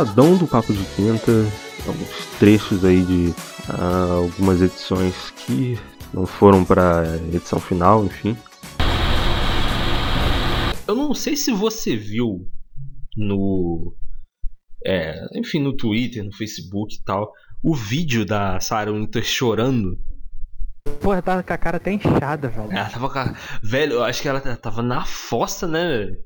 Catadão do Papo de Quinta. Alguns trechos aí de uh, algumas edições que não foram para edição final, enfim. Eu não sei se você viu no. É, enfim, no Twitter, no Facebook e tal, o vídeo da Sarah Winter chorando. Porra, tava com a cara até inchada, velho. Ela tava com a... Velho, eu acho que ela tava na fossa, né, velho?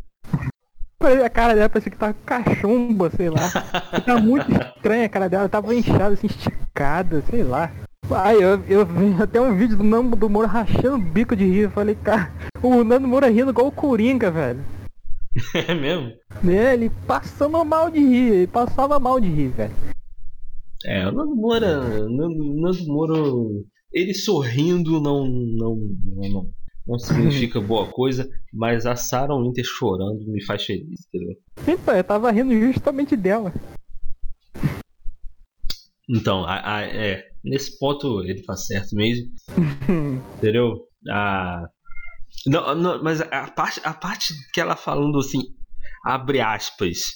A cara dela parecia que tava cachumba, sei lá. tá muito estranha a cara dela, tava inchada, assim, esticada, sei lá. Aí eu, eu vi até um vídeo do Nando do Moura rachando o bico de rir. Eu falei, cara, o Nando Moura rindo igual o Coringa, velho. É mesmo? É, ele passando mal de rir, ele passava mal de rir, velho. É, o Nando Moura. Nando, Nando Moura. Ele sorrindo não. não. não, não, não significa boa coisa, mas a Sarah Winter chorando me faz feliz, entendeu? Pai, eu tava rindo justamente dela. Então, a, a, é, nesse ponto ele tá certo mesmo. entendeu? A, não, não, mas a parte, a parte que ela falando assim, abre aspas.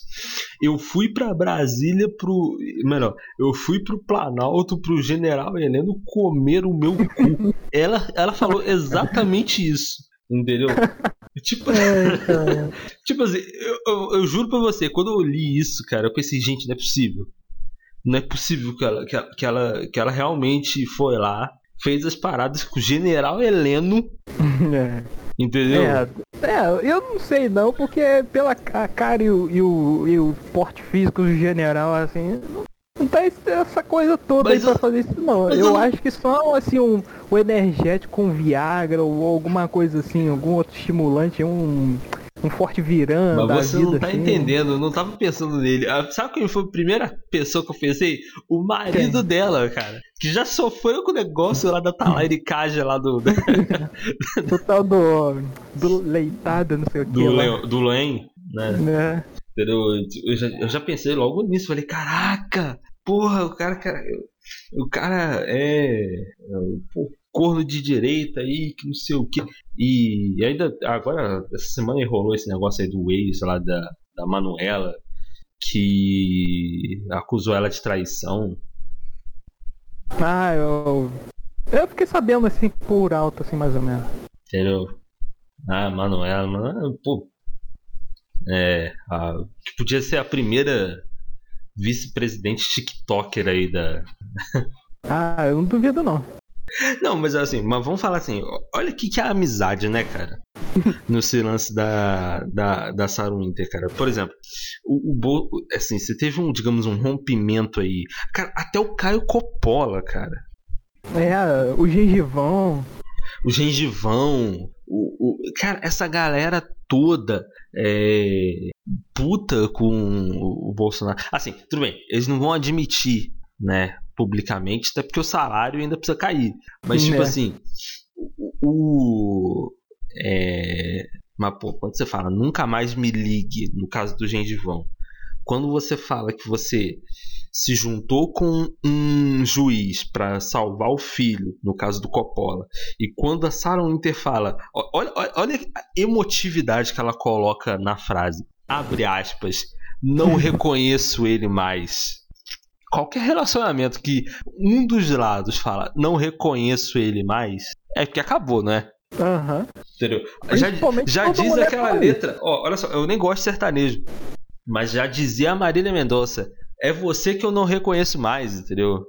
Eu fui para Brasília pro. Melhor, eu fui pro Planalto pro General Heleno comer o meu cu. ela, ela falou exatamente isso. Entendeu? Tipo, é, tipo assim, eu, eu, eu, juro pra você, quando eu li isso, cara, eu pensei, gente, não é possível. Não é possível que ela, que ela, que ela, que ela realmente foi lá, fez as paradas com o General Heleno. É. Entendeu? É, é, eu não sei não, porque pela cara e o, e o, e o porte físico do general, assim, não tá essa coisa toda mas aí pra fazer isso não. Eu, eu, acho que só assim um, um energético com Viagra ou alguma coisa assim, algum outro estimulante, um um forte virando. Mas você vida, não tá assim. entendendo, eu não tava pensando nele. Ah, sabe quem foi a primeira pessoa que eu pensei? O marido quem? dela, cara. Que já sofreu com o negócio lá da Talaricagem lá do. Total do. Do leitada, não sei o que. Do, do Len, né? É. Eu, já, eu já pensei logo nisso, falei, caraca, porra, o cara, cara o cara é. Pô, corno de direita aí, que não sei o que. E ainda, agora, essa semana rolou esse negócio aí do Waze lá da, da Manuela, que acusou ela de traição. Ah, eu. Eu fiquei sabendo assim por alto, assim, mais ou menos. Entendeu? Ah, Manuela, mano, pô. É, a, que podia ser a primeira vice-presidente TikToker aí da. ah, eu não duvido não. Não, mas assim, mas vamos falar assim, olha o que, que é a amizade, né, cara? No lance da, da, da Sarah Winter, cara. Por exemplo, o, o Bo, assim, você teve um, digamos, um rompimento aí. Cara, até o Caio Coppola, cara. É, o gengivão. O gengivão. O, o, cara, essa galera toda é, puta com o Bolsonaro. Assim, tudo bem, eles não vão admitir, né? Publicamente, até porque o salário ainda precisa cair. Mas, tipo é. assim, o. É, mas, pô, quando você fala nunca mais me ligue, no caso do gengivão, quando você fala que você se juntou com um juiz para salvar o filho, no caso do Coppola, e quando a Sarah Winter fala, olha, olha, olha a emotividade que ela coloca na frase, abre aspas, não reconheço ele mais qualquer relacionamento que um dos lados fala não reconheço ele mais, é porque acabou, né? Aham. Uhum. Entendeu? Já, já diz aquela letra. Ó, olha só, eu nem gosto de sertanejo. Mas já dizia a Marília Mendonça. É você que eu não reconheço mais, entendeu?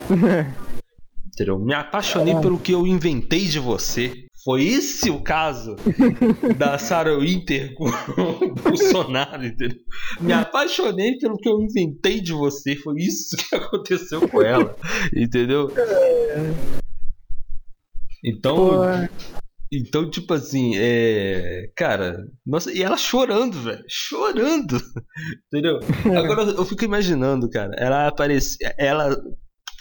entendeu? Me apaixonei é. pelo que eu inventei de você. Foi esse o caso da Sarah Winter com o Bolsonaro, entendeu? Me apaixonei pelo que eu inventei de você. Foi isso que aconteceu com ela, entendeu? Então, então tipo assim, é, cara, nossa, e ela chorando, velho, chorando, entendeu? Agora eu fico imaginando, cara, ela aparece, ela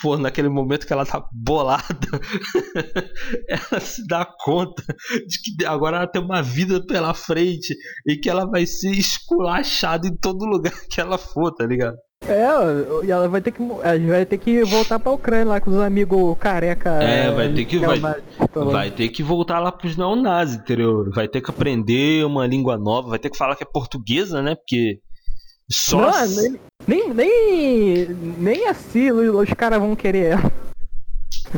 for naquele momento que ela tá bolada, ela se dá conta de que agora ela tem uma vida pela frente e que ela vai ser esculachada em todo lugar que ela for, tá ligado? É, e ela vai ter que. A gente vai ter que voltar pra Ucrânia lá com os amigos careca. É, vai ter que. Vai, vai ter que voltar lá pros neonazis, entendeu? Vai ter que aprender uma língua nova, vai ter que falar que é portuguesa, né? Porque Só. Não, nem, nem, nem, nem assim os, caras vão querer ela.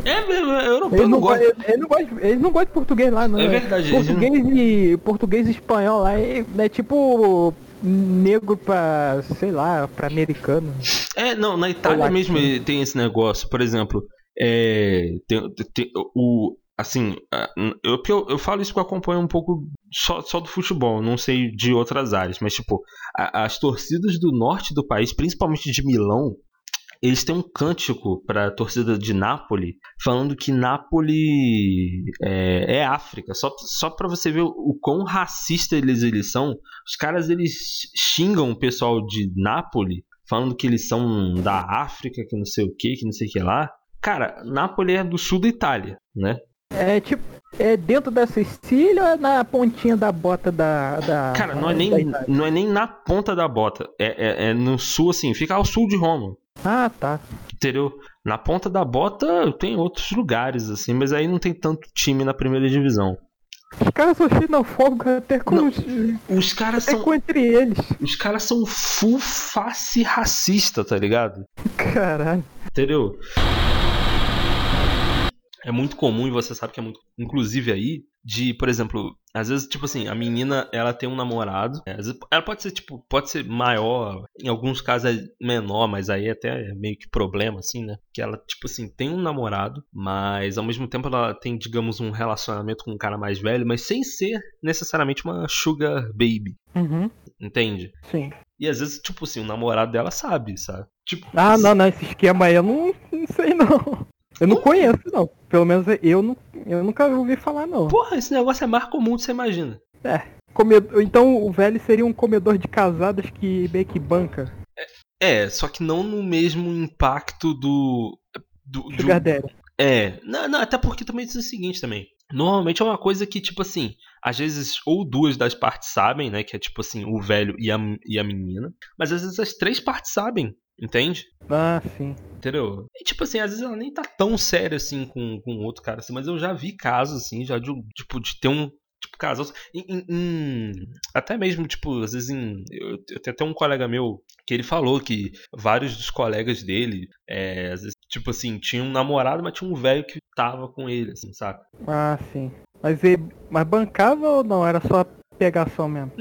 É mesmo, europeu Eles não não, gosta. go- eles não gostam eles não gostam de português lá, não. É verdade, eles Português e, português e espanhol lá é, é tipo negro pra, sei lá, pra americano. É, não, na Itália mesmo tem esse negócio. Por exemplo, é, tem, tem- o. Assim, a- eu, porque eu, eu falo isso que eu acompanho um pouco só, só do futebol, não sei de outras áreas, mas tipo, a- as torcidas do norte do país, principalmente de Milão, eles têm um cântico para a torcida de Nápoles, falando que Nápoles é, é África. Só, só para você ver o, o quão racista eles, eles são. Os caras eles xingam o pessoal de Nápoles, falando que eles são da África, que não sei o que, que não sei o que lá. Cara, Nápoles é do sul da Itália, né? É tipo, é dentro da Sicília ou é na pontinha da bota da. da Cara, não é nem, não é nem na ponta da bota. É, é, é no sul, assim, fica ao sul de Roma. Ah, tá. Entendeu? Na ponta da bota tem outros lugares, assim, mas aí não tem tanto time na primeira divisão. Os caras são xenofóbicos até com, Não. os, Os caras até são. com entre eles. Os caras são full face racista, tá ligado? Caralho. Entendeu? É muito comum, e você sabe que é muito. Inclusive aí, de, por exemplo, às vezes, tipo assim, a menina ela tem um namorado. é, às vezes, ela pode ser, tipo, pode ser maior, em alguns casos é menor, mas aí até é meio que problema, assim, né? Que ela, tipo assim, tem um namorado, mas ao mesmo tempo ela tem, digamos, um relacionamento com um cara mais velho, mas sem ser necessariamente uma sugar baby, Uhum, entende? sim. E às vezes, tipo assim, o namorado dela sabe, sabe? Tipo, Ah, não, não, esse esquema aí eu não, não sei não. Eu não conheço, não. Pelo menos eu, não, eu nunca ouvi falar, não. Porra, esse negócio é mais comum do que você imagina. Comedor, então o velho seria um comedor de casadas que meio que banca. É, só que não no mesmo impacto do. do, do- Sugar Daddy. é, não, não, até porque também diz o seguinte também. Normalmente é uma coisa que, tipo assim, às vezes ou duas das partes sabem, né? Que é tipo assim, o velho e a, e a menina. Mas às vezes as três partes sabem, entende? Ah, sim. Entendeu? E tipo assim, às vezes ela nem tá tão séria assim com, com outro cara, assim, mas eu já vi casos assim, já de, tipo, de ter um. Tipo, casal. em- em- em- até mesmo, tipo, às vezes em. Eu, eu tenho até um colega meu que ele falou que vários dos colegas dele, é, às vezes, tipo assim, tinha um namorado, mas tinha um velho que tava com ele, assim, saca? Ah, sim. Mas, ele, mas bancava ou não? Era só pegação mesmo?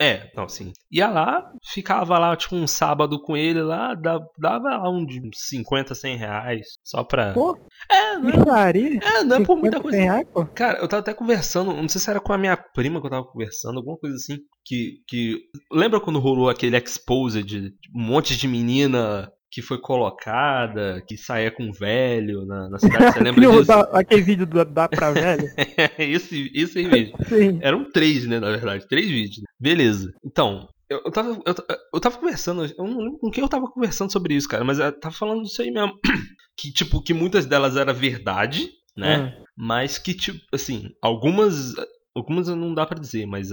É, não, sim. Ia lá, ficava lá, tipo, um sábado com ele lá, dava, lá um de uns 50, 100 reais. Só pra. Pô, É, não é, é, não é por muita 50 coisa. reais? Cara, eu tava até conversando, não sei se era com a minha prima que eu tava conversando, alguma coisa assim. Que. que lembra quando rolou aquele exposed de um monte de menina que foi colocada, que saía com velho na, na cidade? Você lembra disso? da- aquele vídeo do, da pra velho? esse, esse aí mesmo. Sim. Eram três, né, na verdade. Três vídeos. Beleza. Então, eu, eu, tava, eu, eu tava conversando, eu não lembro com quem eu tava conversando sobre isso, cara, mas eu tava falando disso aí mesmo. Que, tipo, que muitas delas era verdade, né? Ah, Mas que, tipo, assim, algumas. Algumas não dá pra dizer, mas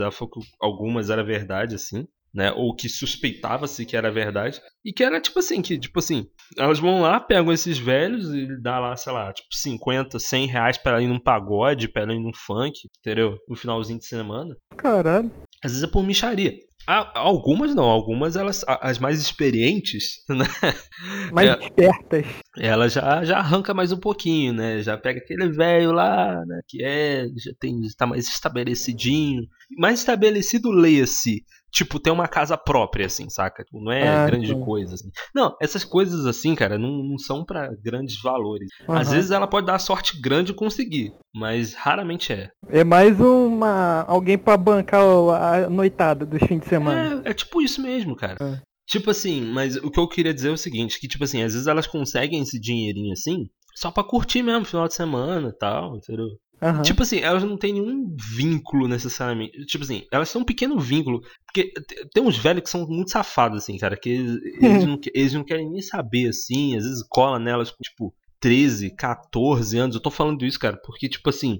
algumas era verdade, assim. Né, ou que suspeitava-se que era verdade. E que era tipo assim, que, tipo assim, elas vão lá, pegam esses velhos e dá lá, sei lá, tipo, 50, 100 reais pra ela ir num pagode, pra ela ir num funk, entendeu? No finalzinho de semana. caralho. Às vezes é por micharia. Ah, Algumas não, algumas elas, as mais experientes, né? Mais É. espertas. ela já, já arranca mais um pouquinho, né? Já pega aquele velho lá, né? Que é, já tem, está mais estabelecidinho. Mais estabelecido, leia-se. Tipo, tem uma casa própria, assim, saca? Tipo, Não é Ah, grande sim. coisa, assim. Não, essas coisas assim, cara, não, não são pra grandes valores. Às Aham. vezes ela pode dar sorte grande e conseguir, mas raramente é. É mais uma. alguém pra bancar a noitada dos fins de semana. É, é tipo isso mesmo, cara. É. Tipo assim, mas o que eu queria dizer é o seguinte, que tipo assim, às vezes elas conseguem esse dinheirinho assim, só pra curtir mesmo, final de semana e tal, entendeu? Aham. Tipo assim, elas não têm nenhum vínculo necessariamente. Tipo assim, elas têm um pequeno vínculo. Porque te- tem uns velhos que são muito safados, assim, cara, que eles, eles não, eles não querem nem saber, assim, às vezes cola nelas com, tipo, 13, 14 anos. Eu tô falando isso, cara, porque, tipo assim,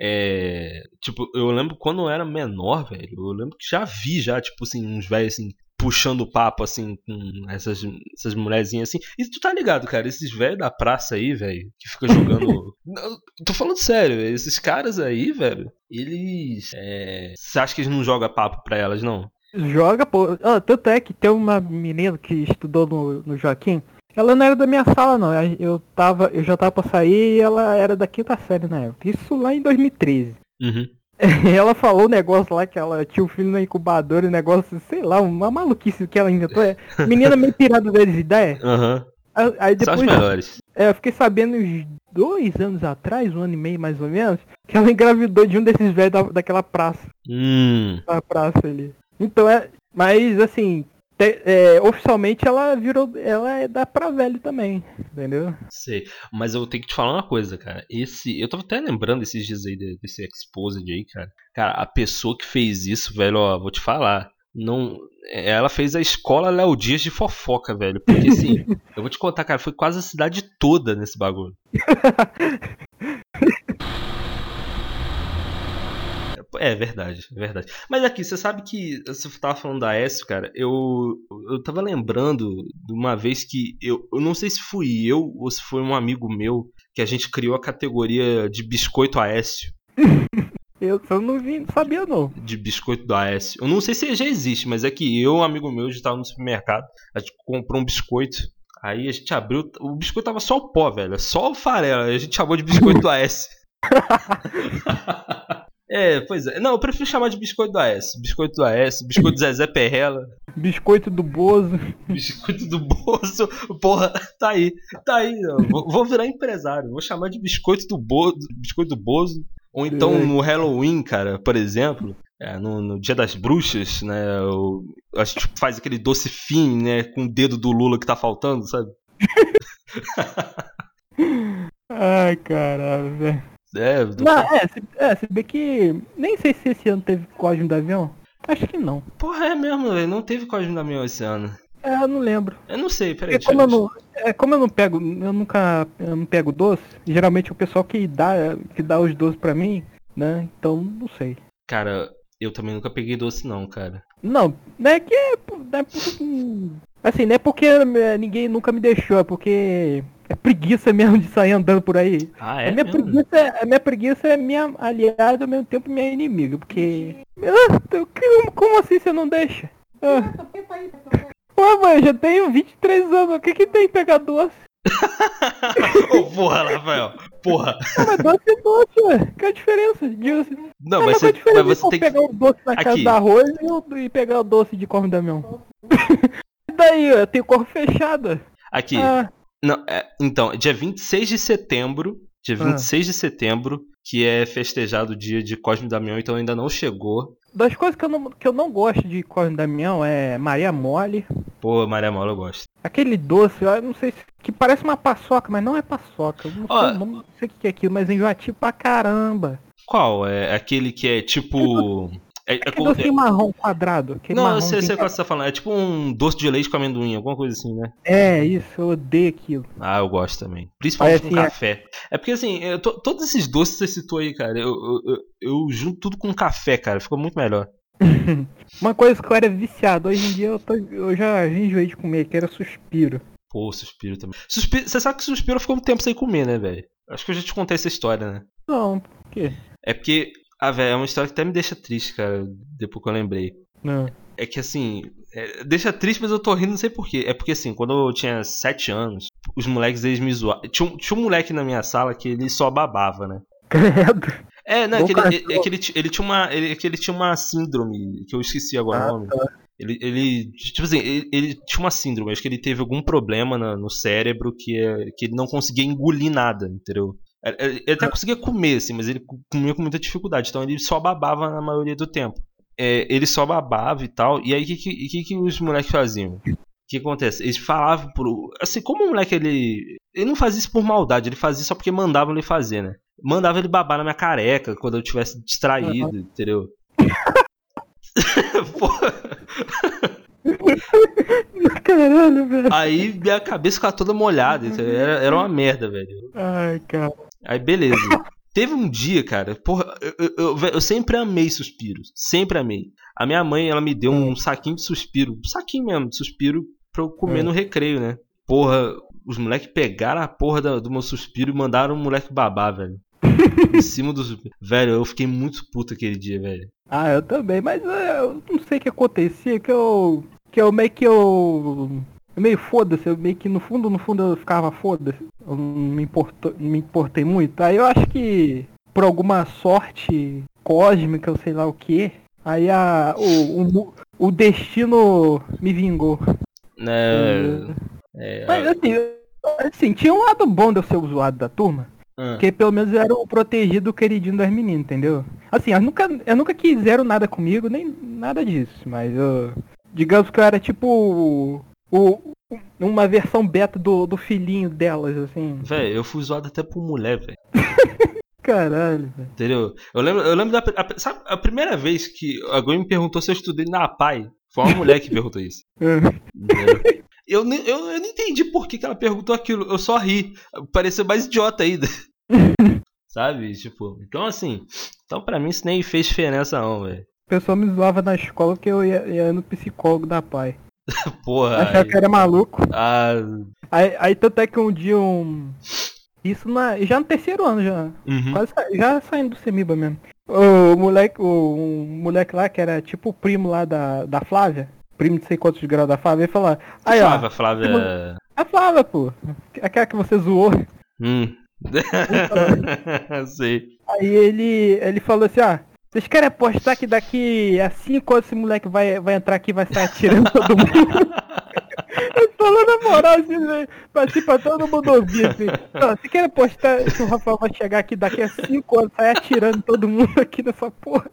é. Tipo, eu lembro quando eu era menor, velho, eu lembro que já vi, já, tipo assim, uns velhos assim. Puxando papo assim com essas, essas mulherzinhas assim. E tu tá ligado, cara? Esses velhos da praça aí, velho, que fica jogando. Não, tô falando sério, esses caras aí, velho, eles. é, Você acha que eles não jogam papo pra elas, não? Joga, pô. Ah, tanto é que tem uma menina que estudou no, no Joaquim. Ela não era da minha sala, não. Eu, tava, eu já tava pra sair e ela era da quinta série na época. Isso lá em 2013. Uhum. Ela falou um negócio lá que ela tinha o um filho na incubadora, um negócio, sei lá, uma maluquice que ela inventou. É, menina meio pirada das ideias. Aham. Aí, aí depois. As melhores. É, eu fiquei sabendo uns dois anos atrás, um ano e meio mais ou menos, que ela engravidou de um desses velhos da, daquela praça. Hum. Da praça ali. Então é. Mas assim, te, é, oficialmente ela virou. Ela é da pra velho também, entendeu? Sei. Mas eu tenho que te falar uma coisa, cara. Esse. Eu tava até lembrando esses dias aí desse Exposed aí, cara. Cara, a pessoa que fez isso, velho, ó, vou te falar. Não. Ela fez a escola Léo Dias de fofoca, velho. Porque assim, eu vou te contar, cara, foi quase a cidade toda nesse bagulho. É verdade, é verdade. Mas aqui, você sabe que você tava falando da Aécio, cara, eu, eu tava lembrando de uma vez que eu, eu não sei se fui eu ou se foi um amigo meu que a gente criou a categoria de biscoito Aécio. Eu só não vi, não sabia não. De biscoito do Aécio. Eu não sei se já existe, mas é que eu, um amigo meu, já tava no supermercado, a gente comprou um biscoito. Aí a gente abriu, o biscoito tava só o pó, velho, só o farelo. Aí a gente chamou de biscoito do Aécio. É, pois é. Não, eu prefiro chamar de biscoito do AS. Biscoito do AS, biscoito do Zezé Perrela. Biscoito do Bozo. Biscoito do Bozo. Porra, tá aí. Tá aí. Vou, vou, virar empresário. Vou chamar de biscoito do Bozo. Biscoito do Bozo. Ou então no Halloween, cara, por exemplo. É, no, no, Dia das Bruxas, né? O, a gente faz aquele doce fim, né? Com o dedo do Lula que tá faltando, sabe? Ai, caralho, velho. É, do... não, é, se, é, se bem que. Nem sei se esse ano teve código do avião. Acho que não. Porra, é mesmo, velho. Não teve código do avião esse ano. É, eu não lembro. Eu não sei, peraí. Como eu não, é, como eu não pego, eu nunca eu não pego doce, geralmente o pessoal que dá, que dá os doces pra mim, né? Então não sei. Cara, eu também nunca peguei doce não, cara. Não, não é que. Não é, assim, não é porque é, ninguém nunca me deixou, é porque é preguiça mesmo de sair andando por aí. Ah, é? A minha, preguiça, é, a minha preguiça é minha aliada ao mesmo tempo minha inimiga, porque. Ah, como assim você não deixa? Ah. Pô, mãe, eu já tenho 23 anos, o que que tem pegar doce? Ô, oh, porra, Rafael, porra. Não, mas doce é doce, ué. Que é a diferença? De... Não, mas, você, mas você tem pegar que... o doce na Aqui. casa da arroz e, pegar o doce de corno da mel. e daí, eu tenho corpo fechada. Aqui. Ah. Não, é, então, dia 26 de setembro, dia 26 ah. de setembro, que é festejado o dia de Cosme Damião, então ainda não chegou. Das coisas que eu não, que eu não gosto de Cosme Damião é Maria Mole. Pô, Maria Mole eu gosto. Aquele doce, eu não sei se. que parece uma paçoca, mas não é paçoca. Eu não, Ó, sei, não sei o que é aquilo, mas é enjoativo pra caramba. Qual? É aquele que é tipo. É, é, doce é, marrom quadrado. Não, eu sei, sei qual você tá falando. É tipo um doce de leite com amendoim, alguma coisa assim, né? É, isso, eu odeio aquilo. Ah, eu gosto também. Principalmente com é- café. É porque assim, eu, todos esses doces que você citou aí, cara, eu, eu, eu, eu junto tudo com café, cara. Ficou muito melhor. Uma coisa que eu era viciado, hoje em dia eu, tô, eu já enjoei de comer, que era suspiro. Pô, suspiro também. Suspiro, você sabe que suspiro ficou um tempo sem comer, né, velho? Acho que eu já te contei essa história, né? Não, por quê? É porque ah, velho, é uma história que até me deixa triste, cara, depois que eu lembrei. Não. É que assim, é, deixa triste, mas eu tô rindo, não sei porquê. É porque assim, quando eu tinha 7 anos, os moleques eles me zoavam. Tinha, tinha um moleque na minha sala que ele só babava, né? Credo. É, não, é que, ele, é que ele, ele, tinha uma. Ele, é que ele tinha uma síndrome, que eu esqueci agora ah, o nome. Tá. Ele, ele, tipo assim, ele, ele, tinha uma síndrome, acho que ele teve algum problema na, no cérebro que, é, que ele não conseguia engolir nada, entendeu? Ele até conseguia comer, assim, mas ele comia com muita dificuldade. Então ele só babava na maioria do tempo. É, ele só babava e tal. E aí o que, que, que, os moleques faziam? O que acontece? Eles falavam pro. Assim, como o moleque ele. Ele não fazia isso por maldade, ele fazia só porque mandavam ele fazer, né? Mandava ele babar na minha careca quando eu tivesse distraído, uhum. entendeu? Caralho, velho. Aí minha cabeça ficava toda molhada. Era, era uma merda, velho. Ai, cara. Aí beleza. Teve um dia, cara, porra, eu, eu, eu, sempre amei suspiros. Sempre amei. A minha mãe, ela me deu um saquinho de suspiro. Um saquinho mesmo de suspiro pra eu comer é. no recreio, né? Porra, os moleques pegaram a porra do, do meu suspiro e mandaram o moleque babar, velho. em cima dos. Velho, eu fiquei muito puto aquele dia, velho. Ah, eu também, mas é, eu não sei o que acontecia, que eu. Que eu meio que eu. Meio foda-se, eu meio que no fundo, no fundo eu ficava foda-se. Eu não me, importou, me importei muito. Aí eu acho que por alguma sorte cósmica, ou sei lá o que, aí a, o, o, o destino me vingou. É. é mas assim, assim, tinha um lado bom de eu ser o zoado da turma. ah, Porque pelo menos eu era o protegido, queridinho das meninas, entendeu? Assim, eu nunca, eu nunca quiseram nada comigo, nem nada disso, mas eu. Digamos que eu era tipo o. uma versão beta do, do filhinho delas, assim. Velho, eu fui zoado até por mulher, velho. Caralho, velho. Entendeu? Eu lembro, eu lembro da. A, sabe, a primeira vez que alguém me perguntou se eu estudei na PAI, foi uma mulher que perguntou isso. Entendeu? Eu, eu, eu não entendi por que, que ela perguntou aquilo. Eu só ri. Pareceu mais idiota ainda. Sabe? Tipo, então assim. Então pra mim isso nem fez diferença, não, velho. O pessoal me zoava na escola que eu ia, ia no psicólogo da pai. Porra. Achava aí- que era maluco. Ah, Aí, aí tanto é que um dia um. Isso na, já no terceiro ano já. uhum. Quase já saindo do Semiba mesmo. O moleque, o um moleque lá que era tipo o primo lá da, da Flávia, primo de sei quantos graus da Flávia, ele falou, aí ó, Flávia, Flávia. a Flávia, pô, aquela que você zoou. Hum. Sei. Aí ele, ele falou assim, ah, vocês querem apostar que daqui a cinco anos esse moleque vai, vai entrar aqui e vai sair atirando todo mundo? Ele falou na moral, assim, né, pra, assim, pra todo mundo ouvir, assim. Ó, Você quer apostar que o Rafael vai chegar aqui daqui a cinco anos, sair atirando todo mundo aqui nessa porra?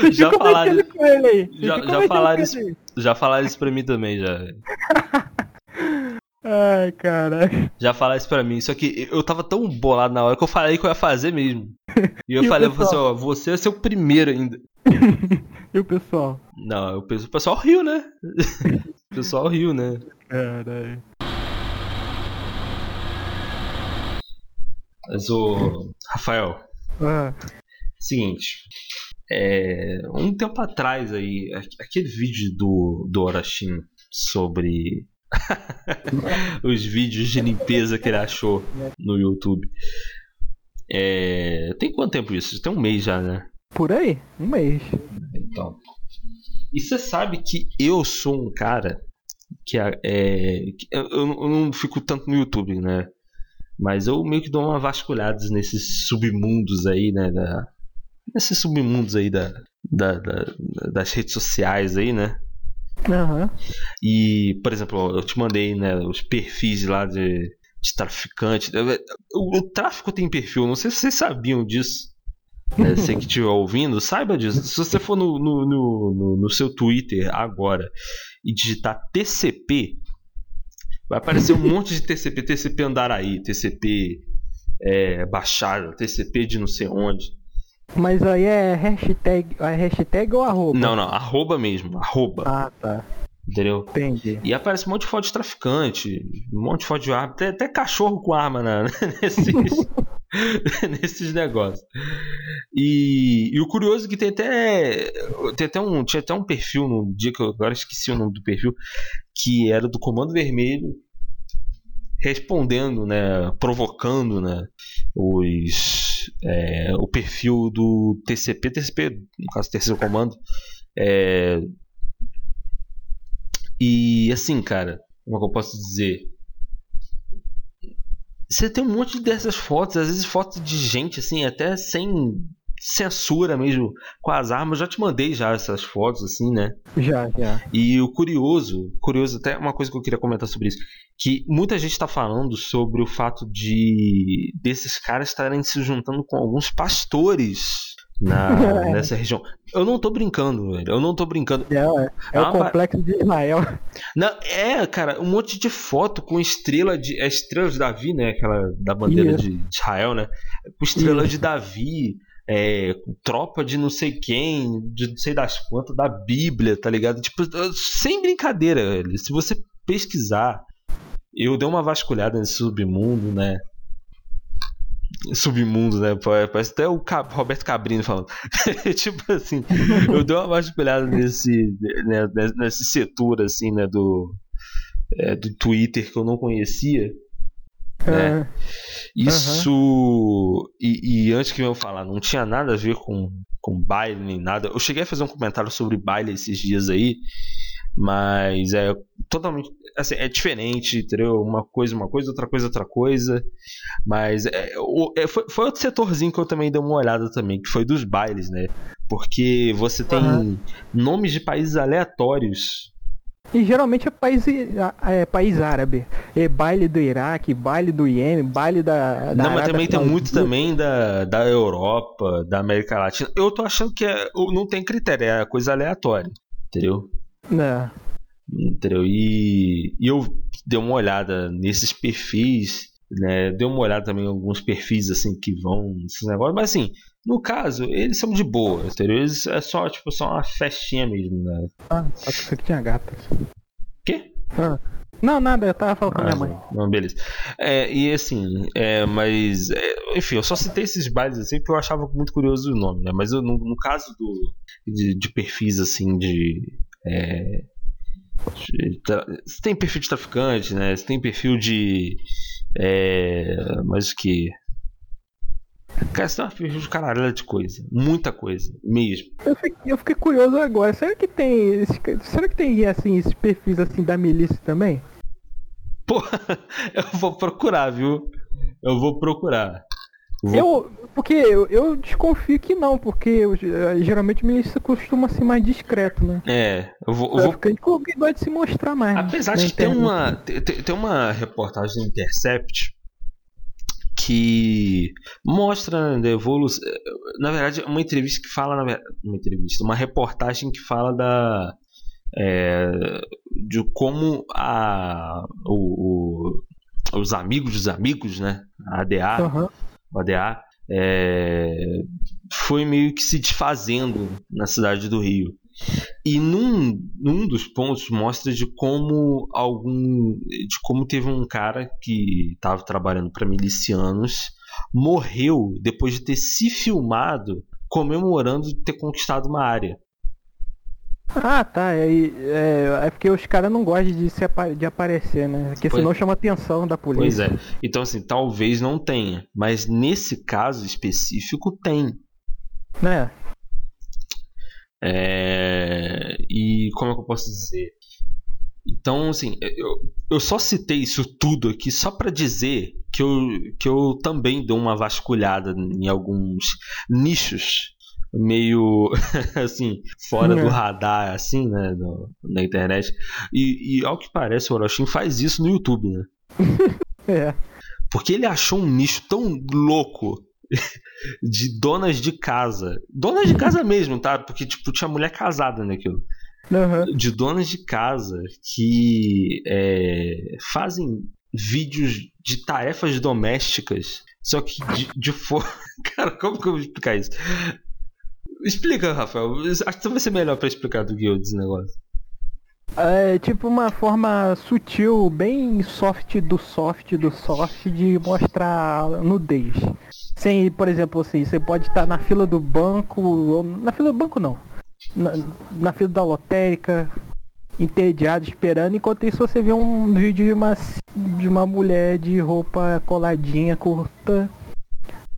Vocês Já falaram- com ele aí. Vocês já- já falaram com isso. ele aí. Já falaram isso pra mim também, já. Ai, caralho. Já falaram isso pra mim. Só que eu tava tão bolado na hora que eu falei que eu ia fazer mesmo. E eu E falei, eu falei assim, pessoal? ó, você é seu primeiro ainda. E o pessoal? Não, o pe- o pessoal riu, né? O pessoal riu, né? Caralho. Mas o. Rafael, Ah, seguinte. É, um tempo atrás aí, aqu- aquele vídeo do, do Orachin sobre os vídeos de limpeza que ele achou no YouTube. É, tem quanto tempo isso? Tem um mês já, né? por aí? Um mês. Então. E você sabe que eu sou um cara que é. que eu, eu não- eu não fico tanto no YouTube, né? Mas eu meio que dou uma vasculhada nesses submundos aí, né? Da, nesses submundos aí da, da- da- das redes sociais aí, né? Aham. E, por exemplo, eu te mandei né, os perfis lá de, de traficante. O, o tráfico tem perfil, não sei se vocês sabiam disso. Né, você que estiver ouvindo, saiba disso. Se você for no, no, no, no- no seu Twitter agora e digitar TCP, vai aparecer um monte de TCP, TCP Andaraí, TCP é, Baixada, TCP de não sei onde. Mas aí é hashtag, é hashtag ou arroba? Não, não, arroba mesmo, arroba, Ah, tá. entendeu? Entendi. E aparece um monte de foto de traficante, um monte de foto de arma, até, até cachorro com arma na, nesses, nesses negócios. E, e o curioso é que tem até, tem até um, tinha até um perfil no dia que eu agora esqueci o nome do perfil, que era do Comando Vermelho respondendo, né, provocando, né, os, é, o perfil do TCP, TCP, no caso terceiro comando, é, e assim, cara, como é que eu posso dizer? Você tem um monte dessas fotos, às vezes fotos de gente, assim, até sem censura mesmo, com as armas. Eu já te mandei já essas fotos, assim, né? Já, já. E o curioso, curioso, até uma coisa que eu queria comentar sobre isso, que muita gente está falando sobre o fato de desses caras estarem se juntando com alguns pastores na, nessa região. Eu não tô brincando, velho. Eu não tô brincando. É, é, Ah, o complexo de Israel. Não, é, cara, um monte de foto com estrela de. É estrela de Davi, né? Aquela da bandeira Isso. de Israel, né? Com estrela Isso. de Davi, é, tropa de não sei quem, de não sei das quantas, da Bíblia, tá ligado? Tipo, sem brincadeira, velho. Se você pesquisar, eu dei uma vasculhada nesse submundo, né? Submundo, né? Parece até o Roberto Cabrini falando. tipo assim, eu dei uma vasculhada nesse, né, nesse setor, assim, né? Do, é, do Twitter que eu não conhecia. Né? É. Isso. Uhum. E, e, antes que eu falar, não tinha nada a ver com, com baile nem nada. Eu cheguei a fazer um comentário sobre baile esses dias aí, mas é totalmente. Assim, é diferente, entendeu? Uma coisa, uma coisa, outra coisa, outra coisa. Mas é, é, foi, foi outro setorzinho que eu também dei uma olhada também, que foi dos bailes, né? Porque você tem uhum. nomes de países aleatórios e geralmente é país, é, país árabe. É baile do Iraque, baile do Iêmen, baile da. da não, mas também tem muito também da, da Europa, da América Latina. Eu tô achando que é, não tem critério, é coisa aleatória. Entendeu? É. Entendeu? E, e eu dei uma olhada nesses perfis, né? Dei uma olhada também em alguns perfis assim que vão nesses negócios, mas assim, no caso, eles são de boa, entendeu? Eles é só, tipo, só uma festinha mesmo, né? Ah, só que tinha gatas. Quê? Ah. Não, nada, eu tava falando ah, com a minha mãe. Não, beleza. É, e assim, é, mas. É, enfim, eu só citei esses bailes assim porque eu achava muito curioso o nome, né? Mas eu, no, no caso do, de, de, perfis assim de. É, de você tem perfil de traficante, né? Você tem perfil de. É, mas o que? Cara, você tem uma de caralho de coisa. Muita coisa, mesmo. Eu fiquei, eu fiquei, curioso agora. Será que tem. Esse, será que tem assim, esses perfis assim da milícia também? Pô, eu vou procurar, viu? Eu vou procurar. Vou... Eu, porque eu, eu, desconfio que não, porque eu, geralmente milícia costuma ser mais discreto, né? É, eu vou. Eu vou... Gosta de se mostrar mais. Apesar de ter uma, tem, tem uma reportagem do Intercept que mostra né, a evolução. Na verdade, uma entrevista que fala. Uma entrevista, uma reportagem que fala da. É, de como a, o, o, os amigos dos amigos, né? A ADA, uhum. o ADA é, foi meio que se desfazendo na cidade do Rio. E num, num dos pontos mostra de como algum. de como teve um cara que estava trabalhando para milicianos morreu depois de ter se filmado comemorando de ter conquistado uma área. Ah, tá. É, é, é porque os caras não gostam de, se, de aparecer, né? Porque pois, senão chama a atenção da polícia. Pois é. Então, assim, talvez não tenha. Mas nesse caso específico, tem. Né? É, e como é que eu posso dizer? Então, assim, eu, eu só citei isso tudo aqui só para dizer que eu, que eu também dou uma vasculhada em alguns nichos meio assim fora do é. radar assim né no, na internet e, e, ao que parece o Orochin faz isso no YouTube né é porque ele achou um nicho tão louco de donas de casa. Donas de casa mesmo, tá? Porque, tipo, tinha mulher casada naquilo. Uhum. De donas de casa que é, fazem vídeos de tarefas domésticas. Só que de, de forma. Cara, como que eu vou explicar isso? Explica, Rafael. Acho que vai ser melhor para explicar do que eu desse negócio. É tipo uma forma sutil, bem soft do soft do soft de mostrar nudez. Sem, por exemplo, assim, você pode estar na fila do banco, ou na fila do banco não. Na, na fila da lotérica, entediado, esperando, enquanto isso você vê um vídeo de uma, de uma mulher de roupa coladinha, curta,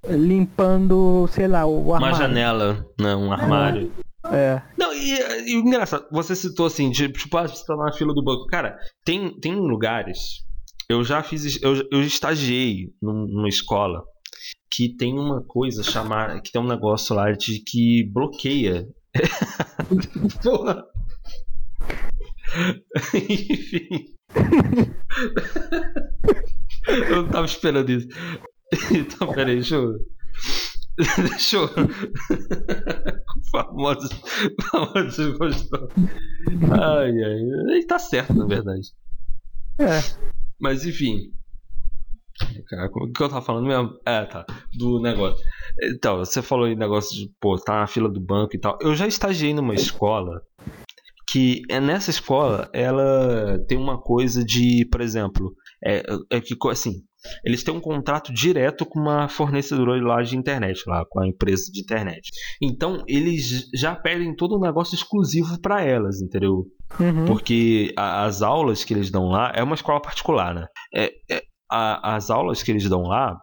limpando, sei lá, o armário. Uma janela, né? Um armário. É. Não, e, e engraçado, você citou assim, de, tipo, ah, você tá na fila do banco. Cara, tem, tem lugares. Eu já fiz. Eu, eu estagiei numa escola que tem uma coisa chamada. que tem um negócio lá de que bloqueia. Porra! Enfim. eu não tava esperando isso. Então, peraí, deixa eu. Deixa eu. famoso. Famoso gostou. Ai, ai. Ele tá certo, na verdade. É. Mas enfim. Cara, o que eu tava falando mesmo? É, tá. Do negócio. Então, você falou aí negócio de, pô, tá na fila do banco e tal. Eu já estagiei numa escola que é nessa escola ela tem uma coisa de, por exemplo, é, é que assim, eles têm um contrato direto com uma fornecedora lá de internet, lá com a empresa de internet. Então eles já pedem todo um negócio exclusivo para elas, entendeu? Uhum. Porque a, as aulas que eles dão lá é uma escola particular, né? É, é, a, as aulas que eles dão lá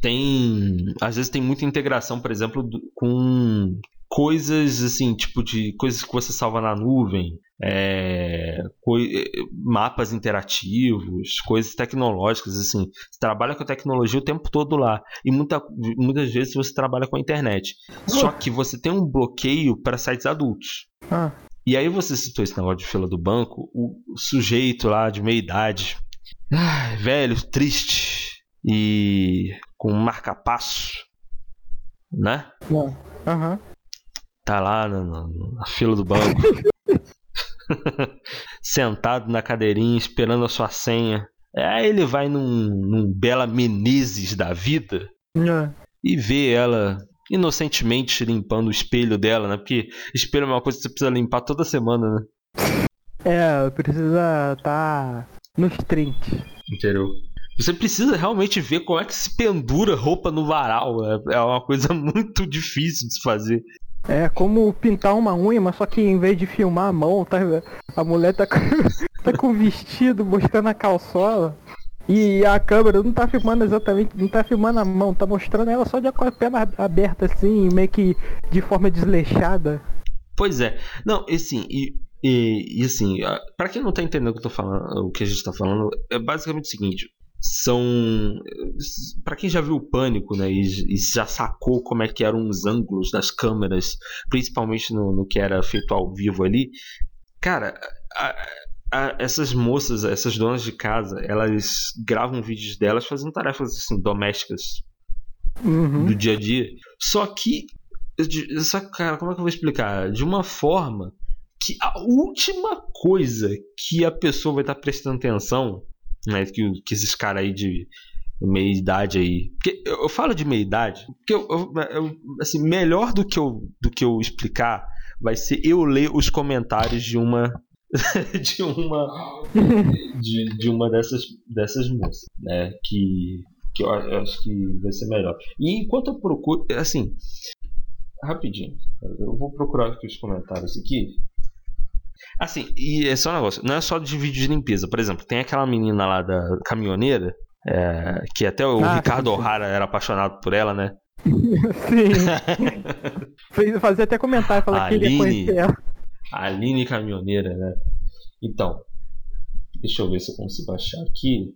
tem. Às vezes tem muita integração, por exemplo, com coisas assim, tipo de coisas que você salva na nuvem, é, mapas interativos, coisas tecnológicas, assim. Você trabalha com tecnologia o tempo todo lá. E muita, muitas vezes você trabalha com a internet. Só que você tem um bloqueio para sites adultos. Ah. E aí você citou esse negócio de fila do banco, o sujeito lá de meia idade, velho, triste e com um marca-passo, né? Aham. Uhum. Tá lá na, na, na fila do banco. sentado na cadeirinha esperando a sua senha. Aí ele vai num, num Bela Menezes da vida é. e vê ela inocentemente limpando o espelho dela, né? Porque espelho é uma coisa que você precisa limpar toda semana, né? É, precisa estar tá nos trinques. Entendeu? Você precisa realmente ver como é que se pendura roupa no varal. É, é uma coisa muito difícil de se fazer. É como pintar uma unha, mas só que em vez de filmar a mão, tá, a mulher tá com, tá com vestido mostrando a calçola. E a câmera não tá filmando exatamente, não tá filmando a mão, tá mostrando ela só de com a perna aberta assim, meio que de forma desleixada. Pois é. Não, assim, e, e, e assim, para quem não tá entendendo o que falando, o que a gente tá falando, é basicamente o seguinte, são para quem já viu o pânico né e, e, já sacou como é que eram os ângulos das câmeras principalmente no, no que era feito ao vivo ali cara a, a, essas moças essas donas de casa elas gravam vídeos delas fazendo tarefas assim domésticas uhum. do dia a dia só que só cara como é que eu vou explicar de uma forma que a última coisa que a pessoa vai estar prestando atenção né, que, que esses caras aí de meia idade aí. Porque eu, eu falo de meia idade, porque eu, eu, assim, melhor do que eu do que eu explicar vai ser eu ler os comentários de uma de uma de, de uma dessas dessas moças, né, que que eu acho que vai ser melhor. E enquanto eu procuro, assim, rapidinho, eu vou procurar aqui os comentários aqui Assim, e esse é um negócio, não é só de vídeo de limpeza. Por exemplo, tem aquela menina lá da caminhoneira, é, que até o ah, Ricardo O'Hara era apaixonado por ela, né? Sim. Fazia até comentário, falar que ele ia conhecer ela. Aline Caminhoneira, né? Então, deixa eu ver se eu consigo achar aqui.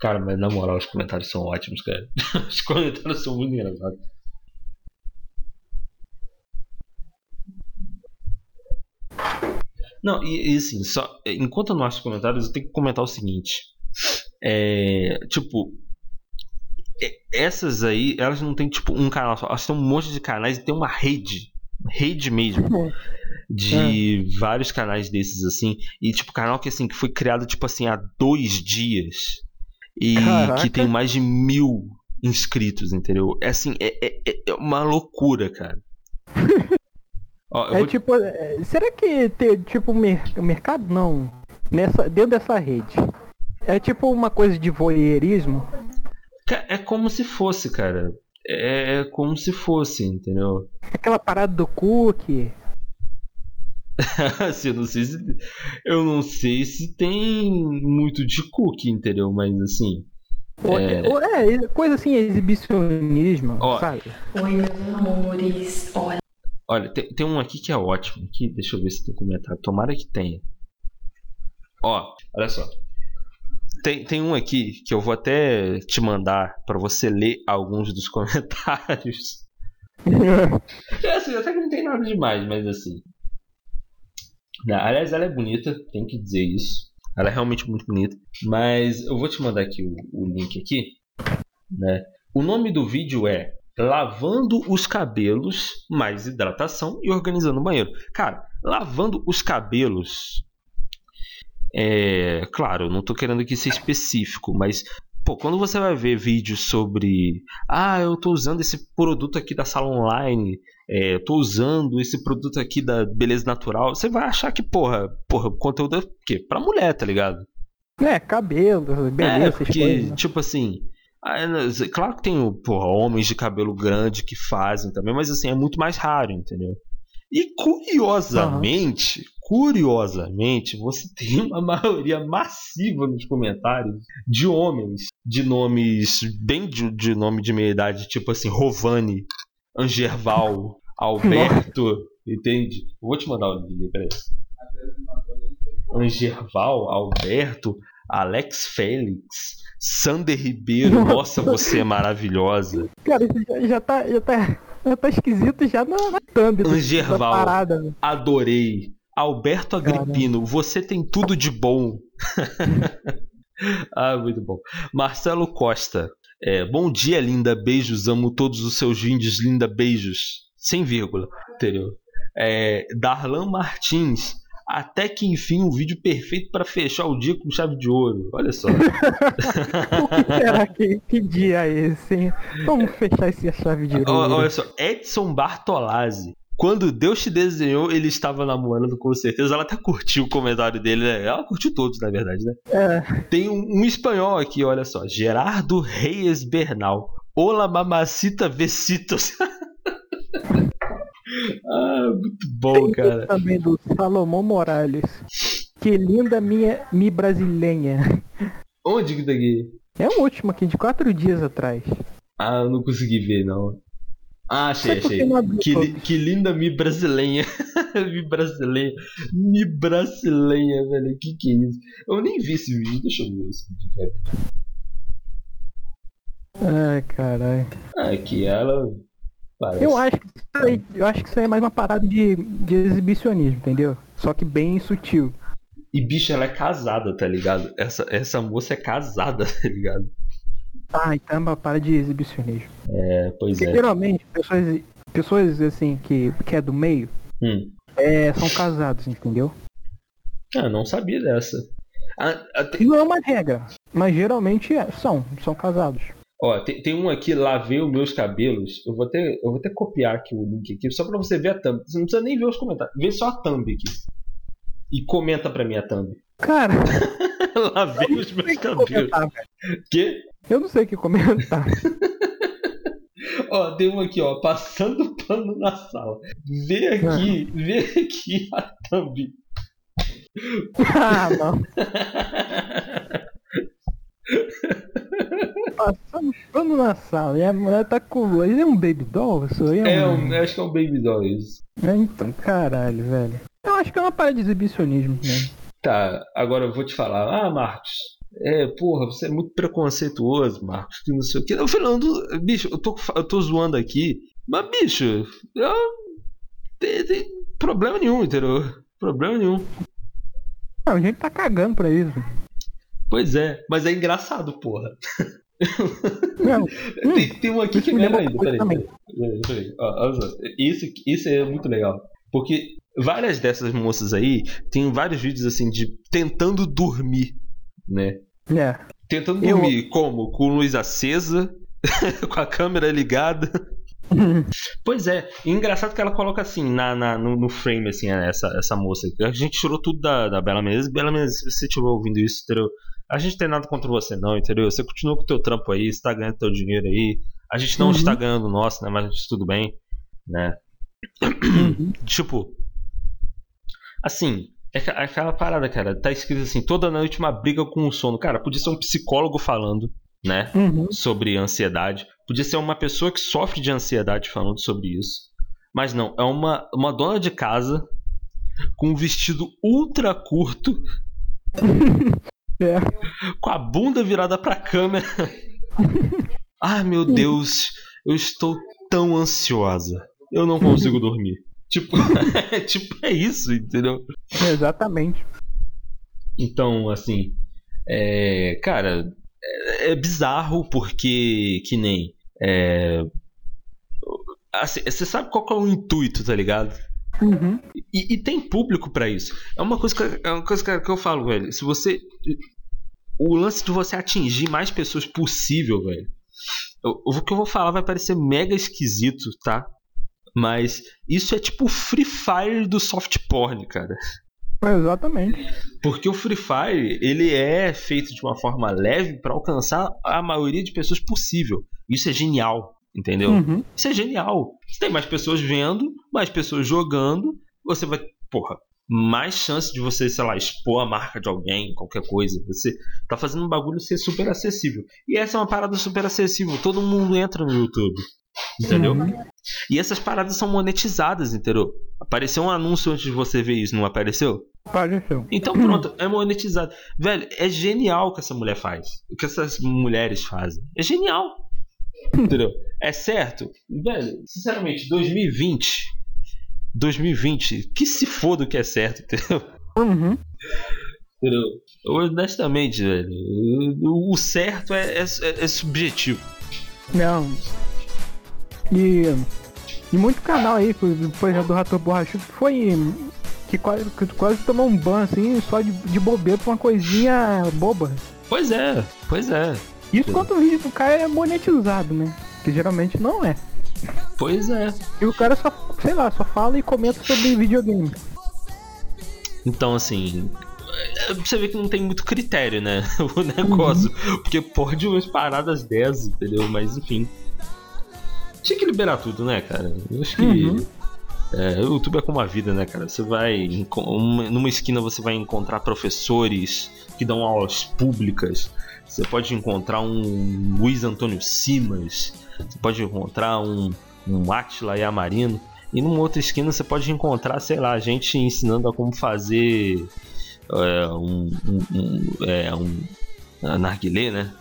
Cara, mas na moral, os comentários são ótimos, cara. Os comentários são muito engraçados. Não, e, e assim, só, enquanto eu não acho comentários, eu tenho que comentar o seguinte. É, tipo, essas aí, elas não tem tipo um canal só, elas têm um monte de canais e tem uma rede, rede mesmo, de é. vários canais desses assim, e tipo canal que assim que foi criado tipo assim há dois dias e Caraca. que tem mais de mil inscritos, entendeu? É assim, é, é, é uma loucura, cara. Ó, é vou... tipo, é, será que tem tipo mer mercado não nessa dentro dessa rede? É tipo uma coisa de voyeurismo? É como se fosse, cara. É, é como se fosse, entendeu? Aquela parada do cookie. assim, eu não sei se eu não sei se tem muito de cookie, entendeu? Mas assim, é... é, coisa assim, exibicionismo, Ó, sabe? Oi, amores. Olha, Olha, tem, tem, um aqui que é ótimo. Aqui, deixa eu ver se tem comentário. Tomara que tenha. Ó, olha só. Tem, tem um aqui que eu vou até te mandar para você ler alguns dos comentários. é assim, até que não tem nada demais, mas assim. Aliás, ela é bonita, tem que dizer isso. Ela é realmente muito bonita. Mas eu vou te mandar aqui o, o link aqui. Né? O nome do vídeo é lavando os cabelos, mais hidratação e organizando o banheiro. Cara, lavando os cabelos. É, claro, não estou querendo aqui ser específico, mas pô, quando você vai ver vídeos sobre, ah, eu estou usando esse produto aqui da sala online, é, tô usando esse produto aqui da beleza natural, você vai achar que, porra, porra, o conteúdo é quê? Pra mulher, tá ligado? É, cabelo, beleza, é, porque, coisas, né? tipo assim, é, claro que tem porra, homens de cabelo grande que fazem também, mas assim, é muito mais raro, entendeu? E curiosamente, uhum. curiosamente, você tem uma maioria massiva nos comentários de homens de nomes bem de, de nome de meia idade, tipo assim, Rovani, Angerval, Alberto, entende? Eu vou te mandar o link, peraí. Angerval, Alberto, Alex Félix, Sander Ribeiro, nossa, você é maravilhosa. Cara, já, já tá. Já tá... Já tá esquisito já na, na thumb da Angerval, parada. velho. adorei. Alberto Agripino, você tem tudo de bom. ah, muito bom. Marcelo Costa, é, bom dia, linda. Beijos, amo todos os seus vindes, linda. Beijos. Sem vírgula, entendeu? É, Darlan Martins, até que enfim um vídeo perfeito para fechar o dia com chave de ouro. Olha só. O que será que, que dia é esse, hein? Vamos fechar essa chave de ouro. Olha só, Edson Bartolazzi. Quando Deus te desenhou, ele estava namorando com certeza. Ela até curtiu o comentário dele, né? Ela curtiu todos, na verdade, né? É, Tem um, um espanhol aqui, olha só. Gerardo Reyes Bernal. Olá, mamacita vesitos. ah, muito bom, tem cara. também do Salomão Morales. Que linda minha mi brasileira. Onde que tá aqui? É o último aqui, de quatro dias atrás. Ah, eu não consegui ver, não. Ah, achei, achei. que Que, li- todos. que linda mi brasileira. mi brasileira. Mi brasileira, velho. Que que é isso? Eu nem vi esse vídeo. Deixa eu ver esse vídeo, cara. Ai, caralho. Aqui ela. Parece. Eu acho que isso aí, eu acho que isso aí é mais uma parada de, de exibicionismo, entendeu? Só que bem sutil. E bicho, ela é casada, tá ligado? Essa, essa moça é casada, tá ligado? Ah, então é uma parada de exibicionismo. É, pois Porque é. geralmente, pessoas, pessoas assim, que, que é do meio, Hum. é, são casados, entendeu? Ah, não sabia dessa. Ah, Não é uma regra, mas geralmente é, são, são casados. Ó, tem, tem um aqui, lavei os meus cabelos. Eu vou até, eu vou até copiar aqui o link aqui, só pra você ver a thumb. Você não precisa nem ver os comentários. Vê só a thumb aqui. E comenta pra mim a thumb. Cara, lavei os meus que cabelos. comentar. Quê? Eu não sei o que comentar. Ó, tem um aqui, ó, passando pano na sala. Vê aqui, vê aqui a thumb. ah, não. Passando pano na sala. E a mulher tá com. Ele é um baby doll? Isso aí É, um... um, acho que é um Baby Doll isso. É, então, caralho, velho. Eu acho que é uma parada de exibicionismo. Tá, agora eu vou te falar. Ah, Marcos. É, porra, você é muito preconceituoso, Marcos. Que não sei o que. Eu falando, bicho, eu tô, eu tô zoando aqui. Mas, bicho, eu. Tem, tem problema nenhum, entendeu? Problema nenhum. Não, a gente tá cagando pra isso. Pois é, mas é engraçado, porra. Não, Tem, tem um aqui que é lembra ainda, peraí. também. peraí, peraí. Ó, olha só. Isso, isso é muito legal. Porque várias dessas moças aí tem vários vídeos assim de tentando dormir, né? É. Tentando Eu- dormir como? Com luz acesa, com a câmera ligada. Pois é, e engraçado que ela coloca assim na, na- no, no frame, assim, essa, essa moça. A gente tirou tudo da, da Bela Menezes. Bela Menezes, se você estiver ouvindo isso? A gente tem nada contra você, não, entendeu? Você continua com o teu trampo aí, você tá ganhando teu dinheiro aí. A gente não Uhum. está ganhando o nosso, né? Mas tudo bem, né? Uhum. Tipo, assim, é aqua- aquela parada, cara. Tá escrito assim: toda noite uma briga com o sono. Cara, podia ser um psicólogo falando, né? Uhum. sobre ansiedade. Podia ser uma pessoa que sofre de ansiedade falando sobre isso. Mas não, é uma, uma dona de casa com um vestido ultra curto, É. com a bunda virada pra câmera. Ai meu Deus, eu estou tão ansiosa. Eu não consigo dormir. Tipo, tipo, é isso, entendeu? Exatamente. Então, assim, é, cara, é, é bizarro porque que nem é, assim, você sabe qual é o intuito, tá ligado? Uhum. E, e tem público pra isso. É uma coisa que, é uma coisa que, que eu falo, velho. Se você o lance de você atingir mais pessoas possível, velho. eu- O que eu vou falar vai parecer mega esquisito, tá? Mas isso é tipo o Free Fire do soft porn, cara. Exatamente. Porque o Free Fire, ele é feito de uma forma leve pra alcançar a maioria de pessoas possível. Isso é genial, entendeu? Uhum. Isso é genial. Se tem mais pessoas vendo, mais pessoas jogando, você vai, porra, mais chance de você, sei lá, expor a marca de alguém, qualquer coisa. Você tá fazendo um bagulho ser super acessível. E essa é uma parada super acessível. Todo mundo entra no YouTube. Entendeu? Uhum. E essas paradas são monetizadas, entendeu? Apareceu um anúncio antes de você ver isso, não apareceu? Apareceu. Então pronto, é monetizado. Velho, é genial o que essa mulher faz. O que essas mulheres fazem. É genial. Entendeu? É certo? Velho, sinceramente, 2020. 2020, que se foda o que é certo, entendeu? Uhum. Entendeu? Honestamente, velho. O, certo é, é, é subjetivo. Não, e, e muito canal aí, por exemplo, do Rator Borrachudo, que foi. Que quase, que quase tomou um ban assim, só de, de bobeira pra uma coisinha boba. Pois é, pois é. Isso quando o vídeo do cara é monetizado, né? Que geralmente não é. Pois é. E o cara só, sei lá, só fala e comenta sobre videogame. Então, assim, é, você vê que não tem muito critério, né? O negócio. Uhum. Porque pode umas paradas dessas, entendeu? Mas enfim. Tinha que liberar tudo, né, cara? Eu acho que. Uhum. É, o YouTube é como a vida, né, cara? Você vai. Numa esquina você vai encontrar professores que dão aulas públicas. Você pode encontrar um Luiz Antônio Simas. Você pode encontrar um, um Atila Yamarino. E numa outra esquina você pode encontrar, sei lá, gente ensinando a como fazer é, um, um, um, é, um narguilé, né?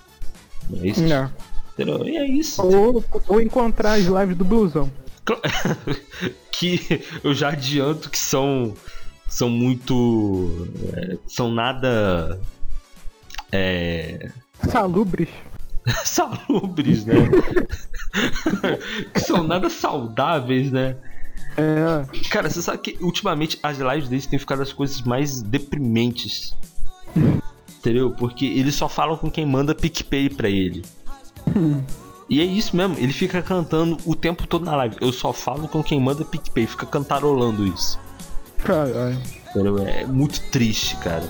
Não é isso? Não. Entendeu? E é isso. Ou, ou encontrar as lives do Blusão. que eu já adianto que são são muito é, são nada é... salubres salubres né que são nada saudáveis né é. cara você sabe que ultimamente as lives deles têm ficado as coisas mais deprimentes entendeu porque eles só falam com quem manda PicPay pra ele E é isso mesmo, ele fica cantando o tempo todo na live. Eu só falo com quem manda PicPay, fica cantarolando isso. Caralho. É muito triste, cara.